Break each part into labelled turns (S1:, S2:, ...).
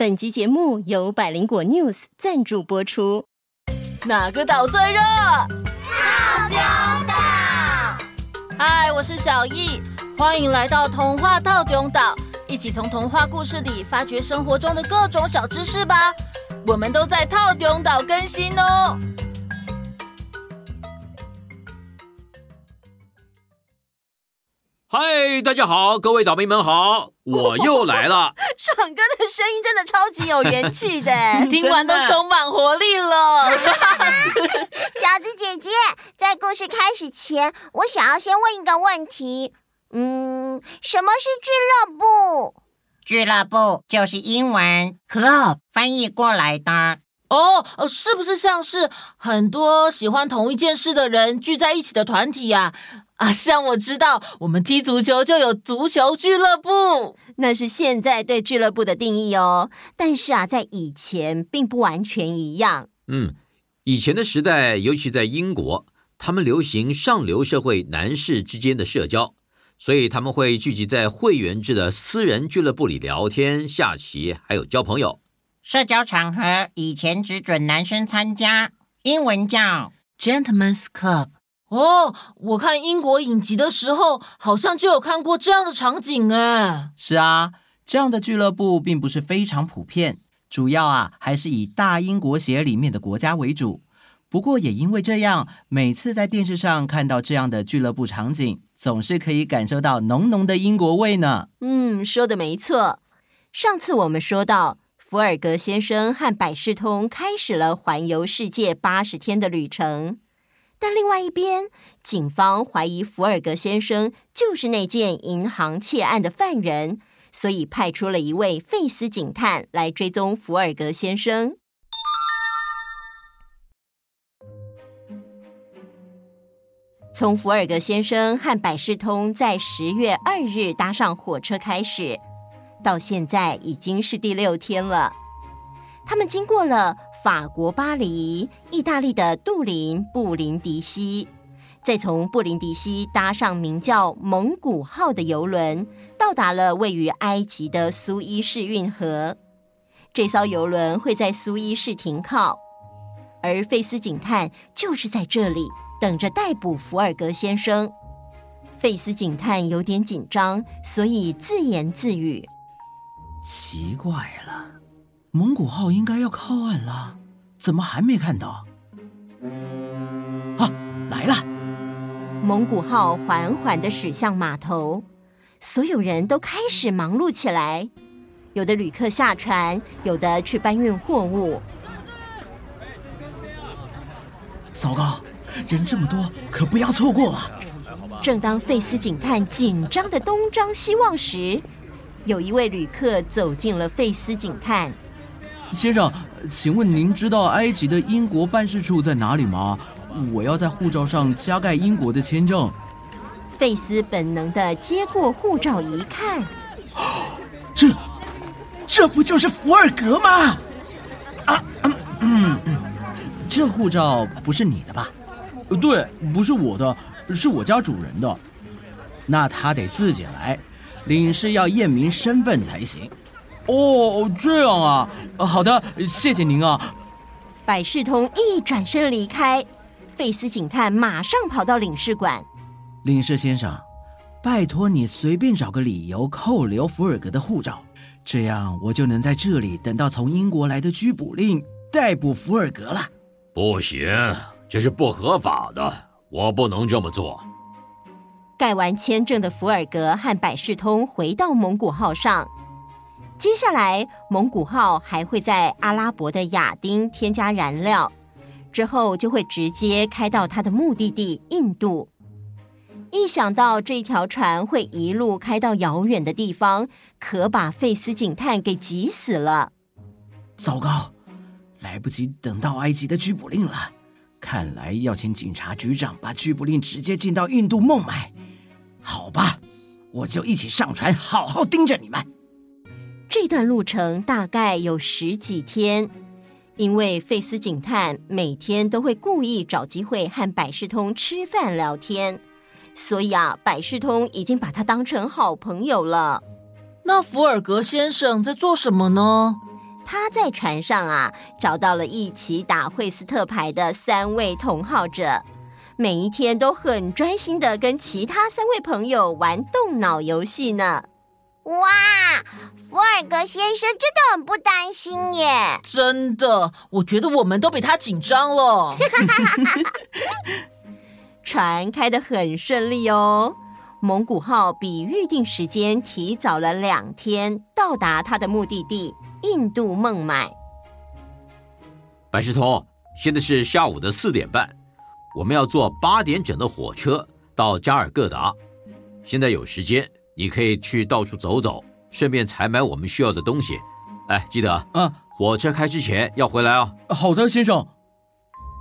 S1: 本集节目由百灵果 News 赞助播出。
S2: 哪个岛最热？
S3: 套丁岛。
S2: 嗨，我是小易，欢迎来到童话套丁岛，一起从童话故事里发掘生活中的各种小知识吧。我们都在套丁岛更新哦。
S4: 嗨，大家好，各位岛民们好，我又来了。
S2: 爽哥的声音真的超级有元气的，听完都充满活力了。
S3: 饺子姐姐，在故事开始前，我想要先问一个问题。嗯，什么是俱乐部？
S5: 俱乐部就是英文 club 翻译过来的。
S2: 哦，是不是像是很多喜欢同一件事的人聚在一起的团体呀？啊，像我知道，我们踢足球就有足球俱乐部，
S1: 那是现在对俱乐部的定义哦。但是啊，在以前并不完全一样。
S4: 嗯，以前的时代，尤其在英国，他们流行上流社会男士之间的社交，所以他们会聚集在会员制的私人俱乐部里聊天、下棋，还有交朋友。
S5: 社交场合以前只准男生参加，英文叫
S2: Gentlemen's Club。哦，我看英国影集的时候，好像就有看过这样的场景哎。
S6: 是啊，这样的俱乐部并不是非常普遍，主要啊还是以大英国协里面的国家为主。不过也因为这样，每次在电视上看到这样的俱乐部场景，总是可以感受到浓浓的英国味呢。
S1: 嗯，说的没错。上次我们说到，福尔格先生和百事通开始了环游世界八十天的旅程。但另外一边，警方怀疑福尔格先生就是那件银行窃案的犯人，所以派出了一位费斯警探来追踪福尔格先生。从福尔格先生和百事通在十月二日搭上火车开始，到现在已经是第六天了。他们经过了。法国巴黎、意大利的杜林、布林迪西，再从布林迪西搭上名叫蒙古号的游轮，到达了位于埃及的苏伊士运河。这艘游轮会在苏伊士停靠，而费斯警探就是在这里等着逮捕福尔格先生。费斯警探有点紧张，所以自言自语：“
S6: 奇怪了。”蒙古号应该要靠岸了，怎么还没看到？啊，来了！
S1: 蒙古号缓缓的驶向码头，所有人都开始忙碌起来。有的旅客下船，有的去搬运货物。
S6: 糟糕，人这么多，可不要错过了。
S1: 正当费斯警探紧张的东张西望时，有一位旅客走进了费斯警探。
S6: 先生，请问您知道埃及的英国办事处在哪里吗？我要在护照上加盖英国的签证。
S1: 费斯本能的接过护照一看，
S6: 这，这不就是福尔格吗？啊，嗯嗯嗯，这护照不是你的吧？对，不是我的，是我家主人的。那他得自己来，领事要验明身份才行。哦，这样啊，好的，谢谢您啊。
S1: 百事通一转身离开，费斯警探马上跑到领事馆。
S6: 领事先生，拜托你随便找个理由扣留福尔格的护照，这样我就能在这里等到从英国来的拘捕令，逮捕福尔格了。
S4: 不行，这是不合法的，我不能这么做。
S1: 盖完签证的福尔格和百事通回到蒙古号上。接下来，蒙古号还会在阿拉伯的亚丁添加燃料，之后就会直接开到它的目的地印度。一想到这条船会一路开到遥远的地方，可把费斯警探给急死了。
S6: 糟糕，来不及等到埃及的拘捕令了，看来要请警察局长把拘捕令直接进到印度孟买。好吧，我就一起上船，好好盯着你们。
S1: 这段路程大概有十几天，因为费斯警探每天都会故意找机会和百事通吃饭聊天，所以啊，百事通已经把他当成好朋友了。
S2: 那福尔格先生在做什么呢？
S1: 他在船上啊找到了一起打惠斯特牌的三位同好者，每一天都很专心的跟其他三位朋友玩动脑游戏呢。
S3: 哇，福尔格先生真的很不担心耶！
S2: 真的，我觉得我们都比他紧张了。
S1: 船开得很顺利哦，蒙古号比预定时间提早了两天到达它的目的地印度孟买。
S4: 百事通，现在是下午的四点半，我们要坐八点整的火车到加尔各答。现在有时间，你可以去到处走走，顺便采买我们需要的东西。哎，记得啊，火车开之前要回来哦。
S6: 好的，先生。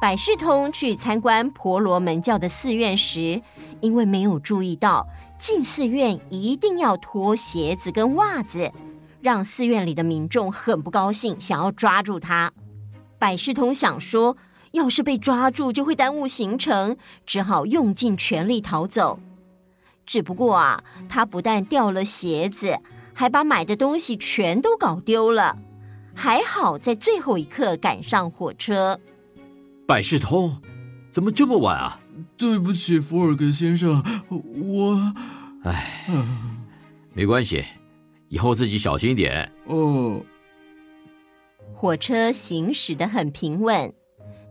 S1: 百事通去参观婆罗门教的寺院时，因为没有注意到进寺院一定要脱鞋子跟袜子，让寺院里的民众很不高兴，想要抓住他。百事通想说，要是被抓住就会耽误行程，只好用尽全力逃走。只不过啊，他不但掉了鞋子，还把买的东西全都搞丢了。还好在最后一刻赶上火车。
S4: 百事通，怎么这么晚啊？
S6: 对不起，福尔格先生，我……
S4: 哎，没关系，以后自己小心点。
S6: 哦。
S1: 火车行驶的很平稳，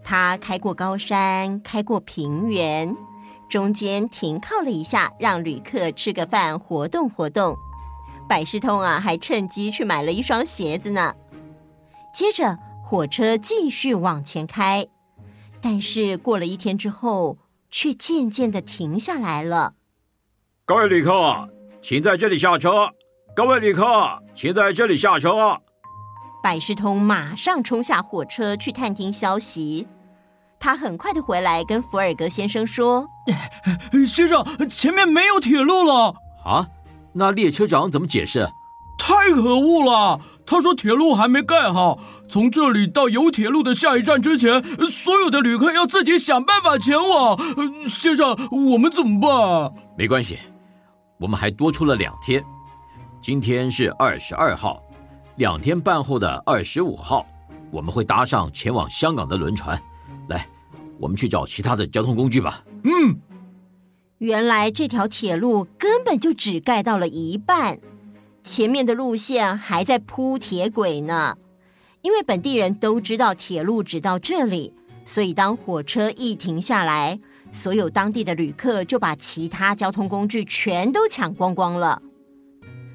S1: 它开过高山，开过平原，中间停靠了一下，让旅客吃个饭，活动活动。百事通啊，还趁机去买了一双鞋子呢。接着，火车继续往前开。但是过了一天之后，却渐渐的停下来了。
S4: 各位旅客，请在这里下车。各位旅客，请在这里下车。
S1: 百事通马上冲下火车去探听消息。他很快的回来跟福尔格先生说：“
S6: 先生，前面没有铁路了。”
S4: 啊？那列车长怎么解释？
S6: 太可恶了！他说铁路还没盖好，从这里到有铁路的下一站之前，所有的旅客要自己想办法前往。先生，我们怎么办？
S4: 没关系，我们还多出了两天。今天是二十二号，两天半后的二十五号，我们会搭上前往香港的轮船。来，我们去找其他的交通工具吧。
S6: 嗯，
S1: 原来这条铁路根本就只盖到了一半。前面的路线还在铺铁轨呢，因为本地人都知道铁路只到这里，所以当火车一停下来，所有当地的旅客就把其他交通工具全都抢光光了。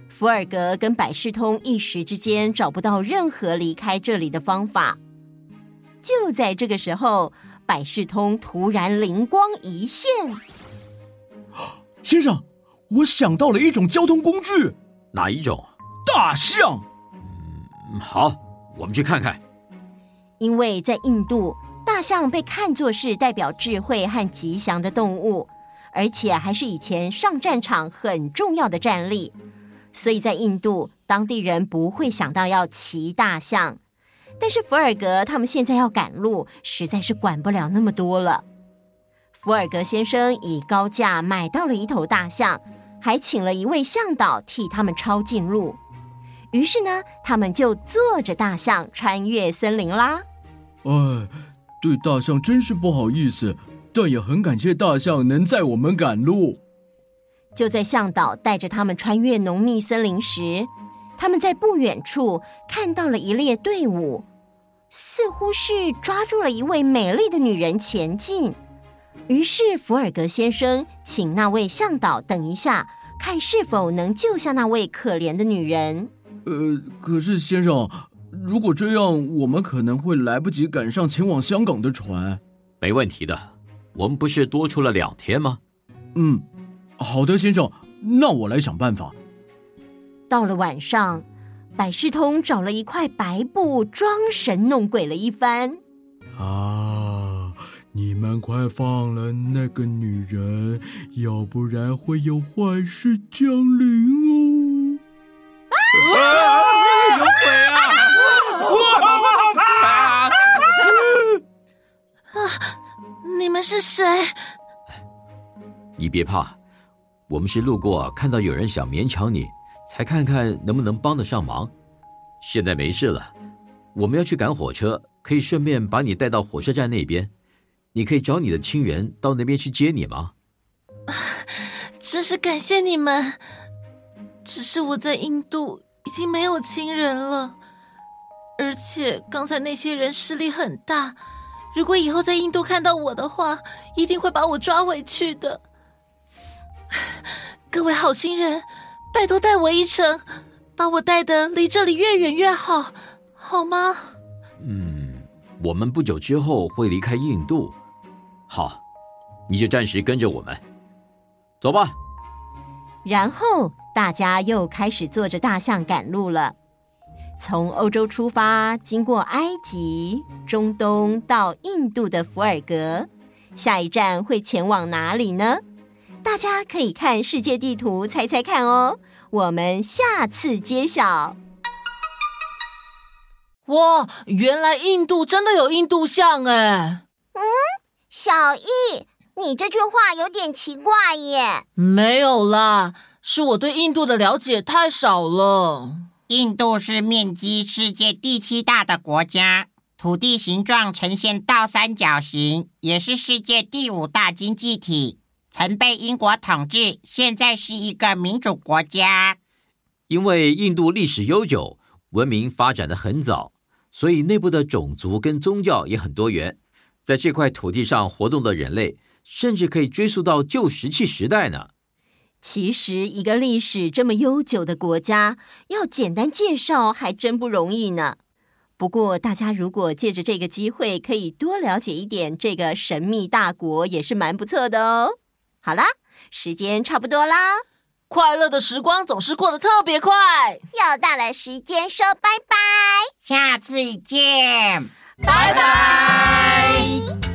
S1: 福尔格跟百事通一时之间找不到任何离开这里的方法。就在这个时候，百事通突然灵光一现：“
S6: 先生，我想到了一种交通工具。”
S4: 哪一种？
S6: 大象。
S4: 嗯，好，我们去看看。
S1: 因为在印度，大象被看作是代表智慧和吉祥的动物，而且还是以前上战场很重要的战力，所以在印度，当地人不会想到要骑大象。但是福尔格他们现在要赶路，实在是管不了那么多了。福尔格先生以高价买到了一头大象。还请了一位向导替他们抄近路，于是呢，他们就坐着大象穿越森林啦。
S6: 哎，对大象真是不好意思，但也很感谢大象能载我们赶路。
S1: 就在向导带着他们穿越浓密森林时，他们在不远处看到了一列队伍，似乎是抓住了一位美丽的女人前进。于是福尔格先生请那位向导等一下。看是否能救下那位可怜的女人。
S6: 呃，可是先生，如果这样，我们可能会来不及赶上前往香港的船。
S4: 没问题的，我们不是多出了两天吗？
S6: 嗯，好的，先生，那我来想办法。
S1: 到了晚上，百事通找了一块白布，装神弄鬼了一番。
S6: 啊。你们快放了那个女人，要不然会有坏事降临哦！
S4: 啊！有鬼啊！
S6: 我好怕啊！
S2: 啊！你们是谁？
S4: 你别怕，我们是路过，看到有人想勉强你，才看看能不能帮得上忙。现在没事了，我们要去赶火车，可以顺便把你带到火车站那边。你可以找你的亲人到那边去接你吗？
S2: 真是感谢你们。只是我在印度已经没有亲人了，而且刚才那些人势力很大，如果以后在印度看到我的话，一定会把我抓回去的。各位好心人，拜托带我一程，把我带的离这里越远越好，好吗？
S4: 嗯，我们不久之后会离开印度，好，你就暂时跟着我们，走吧。
S1: 然后大家又开始坐着大象赶路了。从欧洲出发，经过埃及、中东到印度的福尔格，下一站会前往哪里呢？大家可以看世界地图猜猜看哦。我们下次揭晓。
S2: 哇，原来印度真的有印度象哎！
S3: 嗯，小易。你这句话有点奇怪耶。
S2: 没有啦，是我对印度的了解太少了。
S5: 印度是面积世界第七大的国家，土地形状呈现倒三角形，也是世界第五大经济体。曾被英国统治，现在是一个民主国家。
S4: 因为印度历史悠久，文明发展的很早，所以内部的种族跟宗教也很多元。在这块土地上活动的人类。甚至可以追溯到旧石器时代呢。
S1: 其实，一个历史这么悠久的国家，要简单介绍还真不容易呢。不过，大家如果借着这个机会，可以多了解一点这个神秘大国，也是蛮不错的哦。好啦时间差不多啦
S2: 快乐的时光总是过得特别快。
S3: 又到了时间说拜拜。
S5: 下次见。
S2: 拜拜。